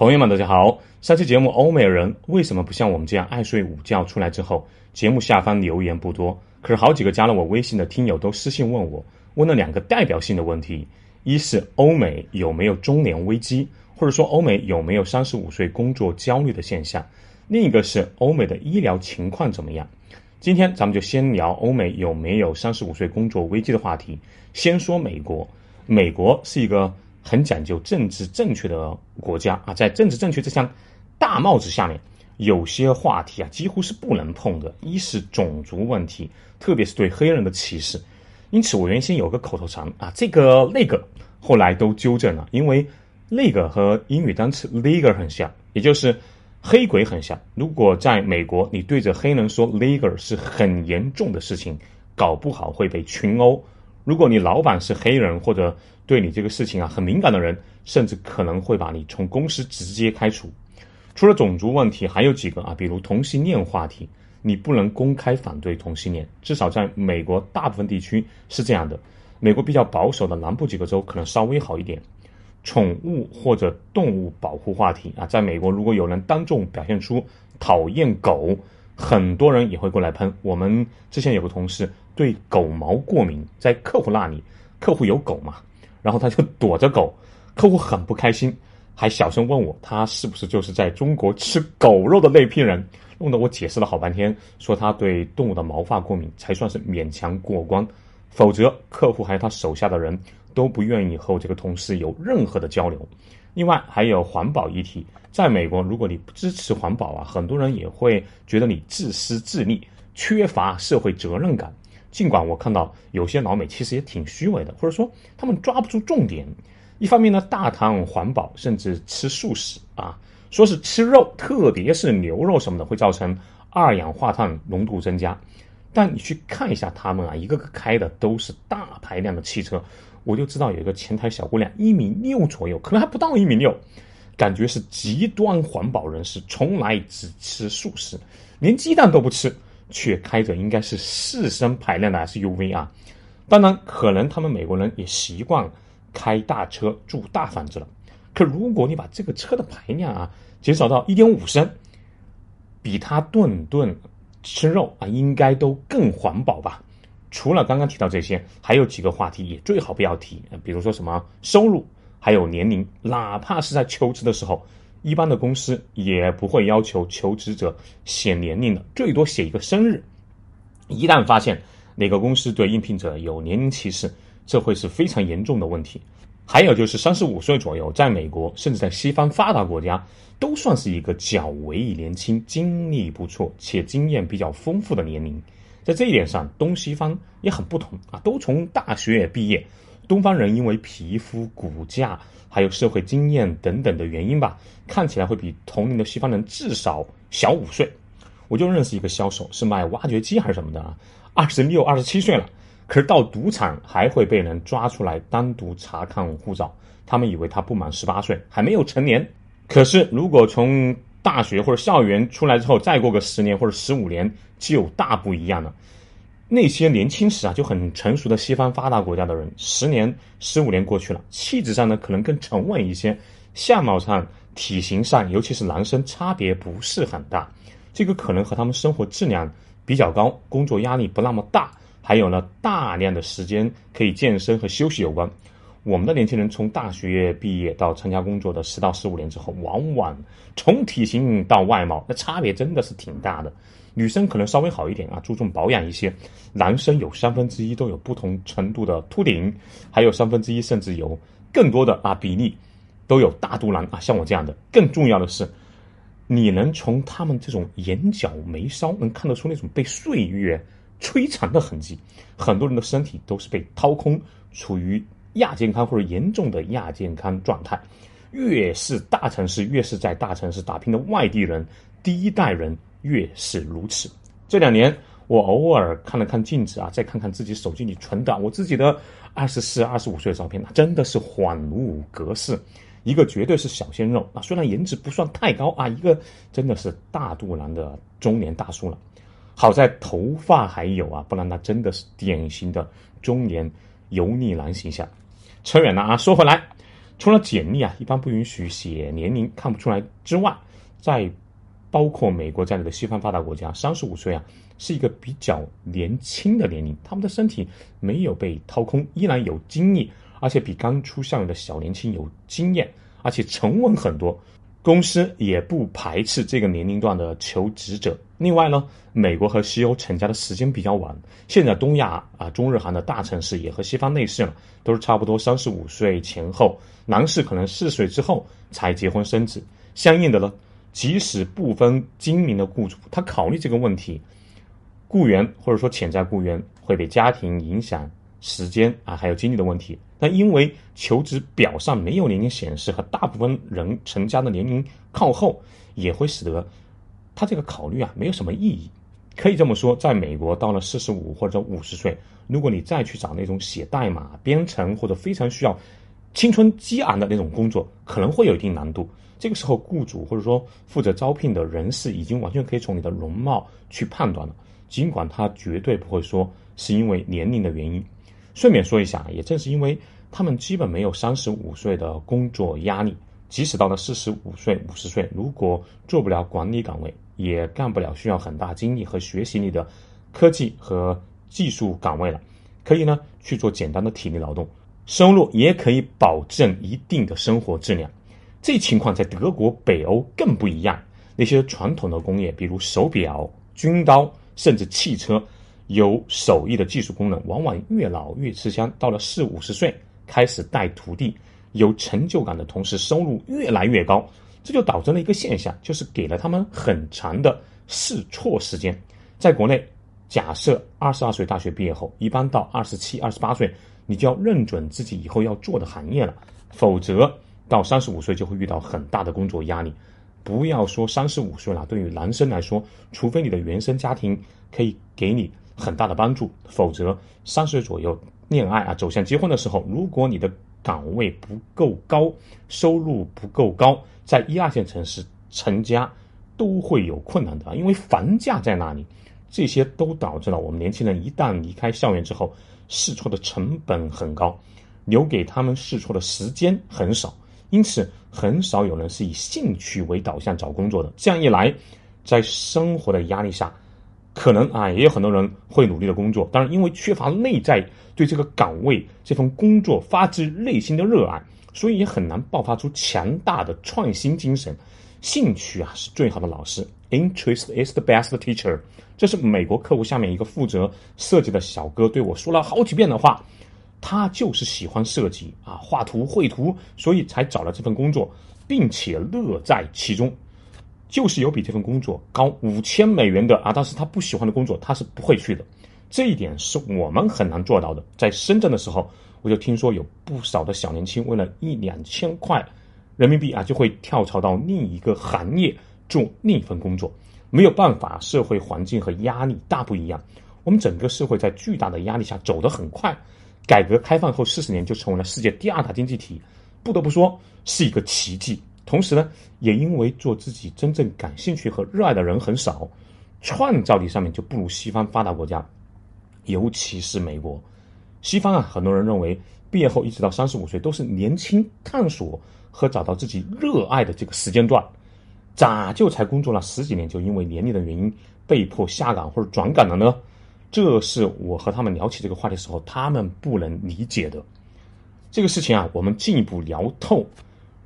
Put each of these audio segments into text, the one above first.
朋友们，大家好！上期节目欧美人为什么不像我们这样爱睡午觉？出来之后，节目下方留言不多，可是好几个加了我微信的听友都私信问我，问了两个代表性的问题：一是欧美有没有中年危机，或者说欧美有没有三十五岁工作焦虑的现象；另一个是欧美的医疗情况怎么样？今天咱们就先聊欧美有没有三十五岁工作危机的话题。先说美国，美国是一个。很讲究政治正确的国家啊，在政治正确这项大帽子下面，有些话题啊几乎是不能碰的。一是种族问题，特别是对黑人的歧视。因此，我原先有个口头禅啊，这个那个，后来都纠正了，因为那个和英语单词 “nigger” 很像，也就是黑鬼很像。如果在美国，你对着黑人说 “nigger” 是很严重的事情，搞不好会被群殴。如果你老板是黑人或者对你这个事情啊很敏感的人，甚至可能会把你从公司直接开除。除了种族问题，还有几个啊，比如同性恋话题，你不能公开反对同性恋，至少在美国大部分地区是这样的。美国比较保守的南部几个州可能稍微好一点。宠物或者动物保护话题啊，在美国如果有人当众表现出讨厌狗，很多人也会过来喷。我们之前有个同事。对狗毛过敏，在客户那里，客户有狗嘛，然后他就躲着狗，客户很不开心，还小声问我，他是不是就是在中国吃狗肉的那批人？弄得我解释了好半天，说他对动物的毛发过敏，才算是勉强过关，否则客户还有他手下的人都不愿意和我这个同事有任何的交流。另外还有环保议题，在美国，如果你不支持环保啊，很多人也会觉得你自私自利，缺乏社会责任感。尽管我看到有些老美其实也挺虚伪的，或者说他们抓不住重点。一方面呢，大谈环保，甚至吃素食啊，说是吃肉，特别是牛肉什么的，会造成二氧化碳浓度增加。但你去看一下他们啊，一个个开的都是大排量的汽车，我就知道有一个前台小姑娘一米六左右，可能还不到一米六，感觉是极端环保人士，从来只吃素食，连鸡蛋都不吃。却开着应该是四升排量的 SUV 啊，当然可能他们美国人也习惯开大车住大房子了。可如果你把这个车的排量啊减少到一点五升，比他顿顿吃肉啊应该都更环保吧？除了刚刚提到这些，还有几个话题也最好不要提，比如说什么收入，还有年龄，哪怕是在求职的时候。一般的公司也不会要求求职者写年龄的，最多写一个生日。一旦发现哪个公司对应聘者有年龄歧视，这会是非常严重的问题。还有就是三十五岁左右，在美国甚至在西方发达国家，都算是一个较为年轻、经历不错且经验比较丰富的年龄。在这一点上，东西方也很不同啊，都从大学毕业。东方人因为皮肤、骨架。还有社会经验等等的原因吧，看起来会比同龄的西方人至少小五岁。我就认识一个销售，是卖挖掘机还是什么的啊，二十六、二十七岁了，可是到赌场还会被人抓出来单独查看护照。他们以为他不满十八岁，还没有成年。可是如果从大学或者校园出来之后，再过个十年或者十五年，就大不一样了。那些年轻时啊就很成熟的西方发达国家的人，十年、十五年过去了，气质上呢可能更沉稳一些，相貌上、体型上，尤其是男生差别不是很大。这个可能和他们生活质量比较高，工作压力不那么大，还有呢大量的时间可以健身和休息有关。我们的年轻人从大学毕业到参加工作的十到十五年之后，往往从体型到外貌，那差别真的是挺大的。女生可能稍微好一点啊，注重保养一些；男生有三分之一都有不同程度的秃顶，还有三分之一甚至有更多的啊比例都有大肚腩啊，像我这样的。更重要的是，你能从他们这种眼角眉梢能看得出那种被岁月摧残的痕迹。很多人的身体都是被掏空，处于亚健康或者严重的亚健康状态。越是大城市，越是在大城市打拼的外地人，第一代人。越是如此。这两年，我偶尔看了看镜子啊，再看看自己手机里存的我自己的二十四、二十五岁的照片，那真的是恍如隔世。一个绝对是小鲜肉啊，虽然颜值不算太高啊，一个真的是大肚腩的中年大叔了。好在头发还有啊，不然那真的是典型的中年油腻男形象。扯远了啊，说回来，除了简历啊，一般不允许写年龄看不出来之外，在包括美国在内的西方发达国家，三十五岁啊是一个比较年轻的年龄。他们的身体没有被掏空，依然有精力，而且比刚出校园的小年轻有经验，而且沉稳很多。公司也不排斥这个年龄段的求职者。另外呢，美国和西欧成家的时间比较晚，现在东亚啊、中日韩的大城市也和西方类似了，都是差不多三十五岁前后，男士可能四十岁之后才结婚生子。相应的呢，即使不分精明的雇主，他考虑这个问题，雇员或者说潜在雇员会被家庭影响。时间啊，还有精力的问题。但因为求职表上没有年龄显示，和大部分人成家的年龄靠后，也会使得他这个考虑啊没有什么意义。可以这么说，在美国到了四十五或者五十岁，如果你再去找那种写代码、编程或者非常需要青春激昂的那种工作，可能会有一定难度。这个时候，雇主或者说负责招聘的人士已经完全可以从你的容貌去判断了，尽管他绝对不会说是因为年龄的原因。顺便说一下，也正是因为他们基本没有三十五岁的工作压力，即使到了四十五岁、五十岁，如果做不了管理岗位，也干不了需要很大精力和学习力的科技和技术岗位了，可以呢去做简单的体力劳动，收入也可以保证一定的生活质量。这情况在德国、北欧更不一样，那些传统的工业，比如手表、军刀，甚至汽车。有手艺的技术工人，往往越老越吃香。到了四五十岁，开始带徒弟，有成就感的同时，收入越来越高。这就导致了一个现象，就是给了他们很长的试错时间。在国内，假设二十二岁大学毕业后，一般到二十七、二十八岁，你就要认准自己以后要做的行业了，否则到三十五岁就会遇到很大的工作压力。不要说三十五岁了，对于男生来说，除非你的原生家庭可以给你。很大的帮助，否则三十岁左右恋爱啊，走向结婚的时候，如果你的岗位不够高，收入不够高，在一二线城市成家都会有困难的，因为房价在那里，这些都导致了我们年轻人一旦离开校园之后，试错的成本很高，留给他们试错的时间很少，因此很少有人是以兴趣为导向找工作的。这样一来，在生活的压力下。可能啊，也有很多人会努力的工作，当然，因为缺乏内在对这个岗位、这份工作发自内心的热爱，所以也很难爆发出强大的创新精神。兴趣啊，是最好的老师，Interest is the best teacher。这是美国客户下面一个负责设计的小哥对我说了好几遍的话。他就是喜欢设计啊，画图、绘图，所以才找了这份工作，并且乐在其中。就是有比这份工作高五千美元的啊，但是他不喜欢的工作，他是不会去的。这一点是我们很难做到的。在深圳的时候，我就听说有不少的小年轻为了一两千块人民币啊，就会跳槽到另一个行业做另一份工作。没有办法，社会环境和压力大不一样。我们整个社会在巨大的压力下走得很快。改革开放后四十年就成为了世界第二大经济体，不得不说是一个奇迹。同时呢，也因为做自己真正感兴趣和热爱的人很少，创造力上面就不如西方发达国家，尤其是美国。西方啊，很多人认为毕业后一直到三十五岁都是年轻探索和找到自己热爱的这个时间段，咋就才工作了十几年就因为年龄的原因被迫下岗或者转岗了呢？这是我和他们聊起这个话题的时候，他们不能理解的。这个事情啊，我们进一步聊透。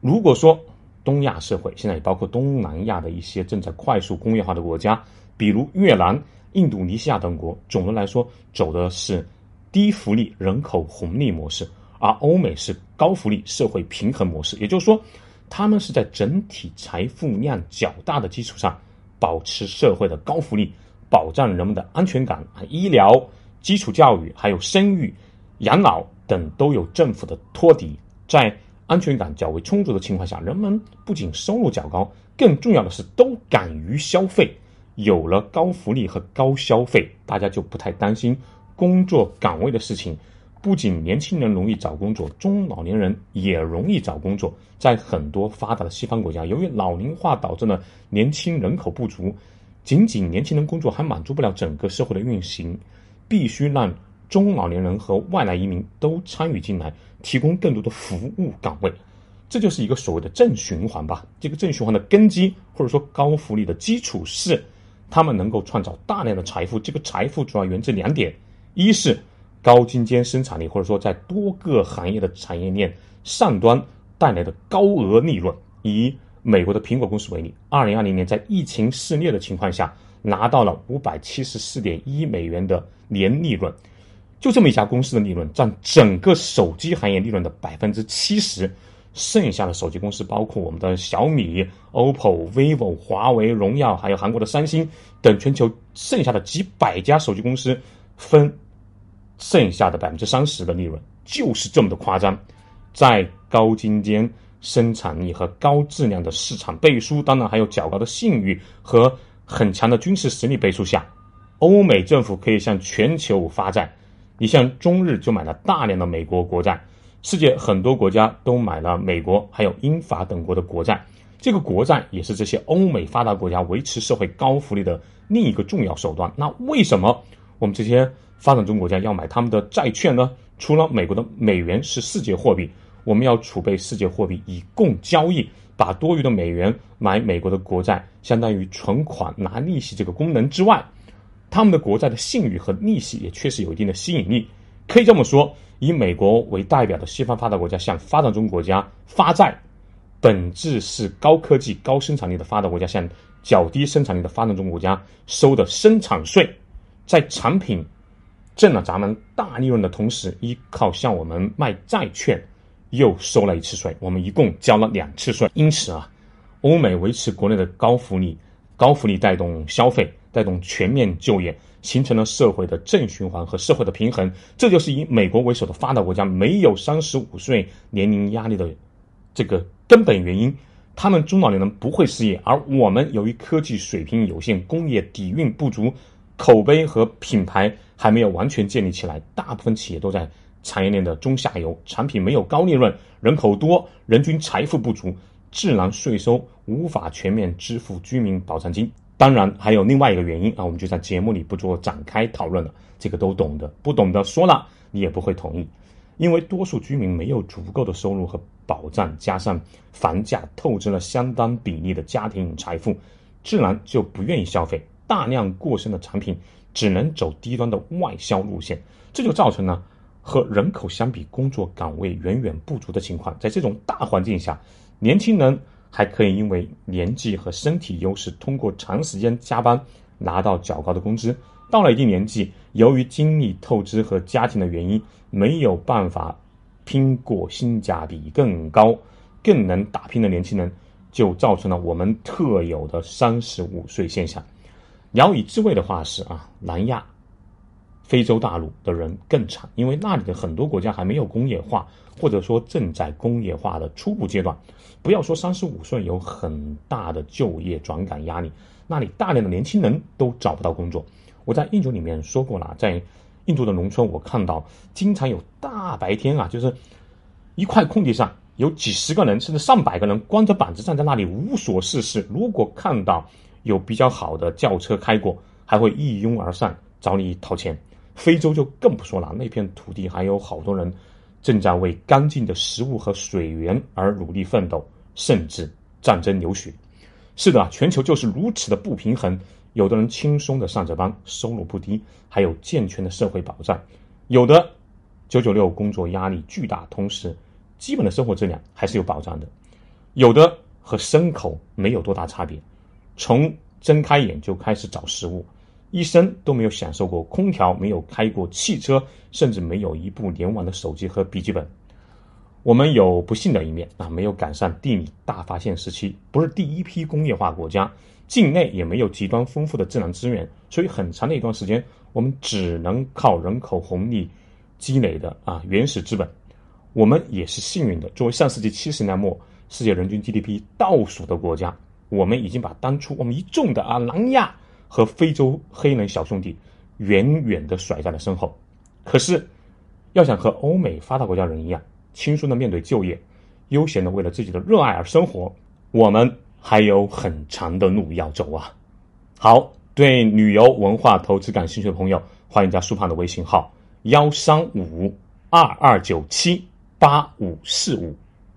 如果说，东亚社会现在也包括东南亚的一些正在快速工业化的国家，比如越南、印度尼西亚等国。总的来说，走的是低福利人口红利模式，而欧美是高福利社会平衡模式。也就是说，他们是在整体财富量较大的基础上，保持社会的高福利，保障人们的安全感啊，医疗、基础教育、还有生育、养老等都有政府的托底，在。安全感较为充足的情况下，人们不仅收入较高，更重要的是都敢于消费。有了高福利和高消费，大家就不太担心工作岗位的事情。不仅年轻人容易找工作，中老年人也容易找工作。在很多发达的西方国家，由于老龄化导致了年轻人口不足，仅仅年轻人工作还满足不了整个社会的运行，必须让。中老年人和外来移民都参与进来，提供更多的服务岗位。这就是一个所谓的正循环吧。这个正循环的根基或者说高福利的基础是，他们能够创造大量的财富。这个财富主要源自两点：一是高精尖生产力，或者说在多个行业的产业链上端带来的高额利润。以美国的苹果公司为例，二零二零年在疫情肆虐的情况下，拿到了五百七十四点一美元的年利润。就这么一家公司的利润占整个手机行业利润的百分之七十，剩下的手机公司包括我们的小米、OPPO、vivo、华为、荣耀，还有韩国的三星等全球剩下的几百家手机公司分剩下的百分之三十的利润，就是这么的夸张。在高精尖生产力和高质量的市场背书，当然还有较高的信誉和很强的军事实力背书下，欧美政府可以向全球发债。你像中日就买了大量的美国国债，世界很多国家都买了美国还有英法等国的国债，这个国债也是这些欧美发达国家维持社会高福利的另一个重要手段。那为什么我们这些发展中国家要买他们的债券呢？除了美国的美元是世界货币，我们要储备世界货币以供交易，把多余的美元买美国的国债，相当于存款拿利息这个功能之外。他们的国债的信誉和利息也确实有一定的吸引力，可以这么说，以美国为代表的西方发达国家向发展中国家发债，本质是高科技、高生产力的发达国家向较低生产力的发展中国家收的生产税，在产品挣了咱们大利润的同时，依靠向我们卖债券又收了一次税，我们一共交了两次税。因此啊，欧美维持国内的高福利，高福利带动消费。带动全面就业，形成了社会的正循环和社会的平衡。这就是以美国为首的发达国家没有三十五岁年龄压力的这个根本原因。他们中老年人不会失业，而我们由于科技水平有限，工业底蕴不足，口碑和品牌还没有完全建立起来，大部分企业都在产业链的中下游，产品没有高利润，人口多，人均财富不足，自然税收无法全面支付居民保障金。当然还有另外一个原因啊，我们就在节目里不做展开讨论了，这个都懂的，不懂的说了你也不会同意，因为多数居民没有足够的收入和保障，加上房价透支了相当比例的家庭财富，自然就不愿意消费，大量过剩的产品只能走低端的外销路线，这就造成了和人口相比工作岗位远远不足的情况，在这种大环境下，年轻人。还可以因为年纪和身体优势，通过长时间加班拿到较高的工资。到了一定年纪，由于精力透支和家庭的原因，没有办法拼过性价比更高、更能打拼的年轻人，就造成了我们特有的三十五岁现象。聊以自慰的话是啊，南亚、非洲大陆的人更惨，因为那里的很多国家还没有工业化，或者说正在工业化的初步阶段。不要说三十五岁有很大的就业转岗压力，那里大量的年轻人都找不到工作。我在印度里面说过了，在印度的农村，我看到经常有大白天啊，就是一块空地上有几十个人甚至上百个人光着膀子站在那里无所事事。如果看到有比较好的轿车开过，还会一拥而上找你掏钱。非洲就更不说了，那片土地还有好多人。正在为干净的食物和水源而努力奋斗，甚至战争流血。是的，全球就是如此的不平衡。有的人轻松的上着班，收入不低，还有健全的社会保障；有的九九六工作压力巨大，同时基本的生活质量还是有保障的；有的和牲口没有多大差别，从睁开眼就开始找食物。一生都没有享受过空调，没有开过汽车，甚至没有一部联网的手机和笔记本。我们有不幸的一面啊，没有赶上地理大发现时期，不是第一批工业化国家，境内也没有极端丰富的自然资源，所以很长的一段时间，我们只能靠人口红利积累的啊原始资本。我们也是幸运的，作为上世纪七十年代末世界人均 GDP 倒数的国家，我们已经把当初我们一众的啊南亚。和非洲黑人小兄弟远远的甩在了身后。可是，要想和欧美发达国家人一样轻松的面对就业，悠闲的为了自己的热爱而生活，我们还有很长的路要走啊！好，对旅游文化投资感兴趣的朋友，欢迎加苏胖的微信号：幺三五二二九七八五四五。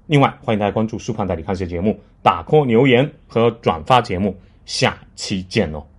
另外，欢迎大家关注苏胖带你看世界节目，打 call 留言和转发节目，下期见喽。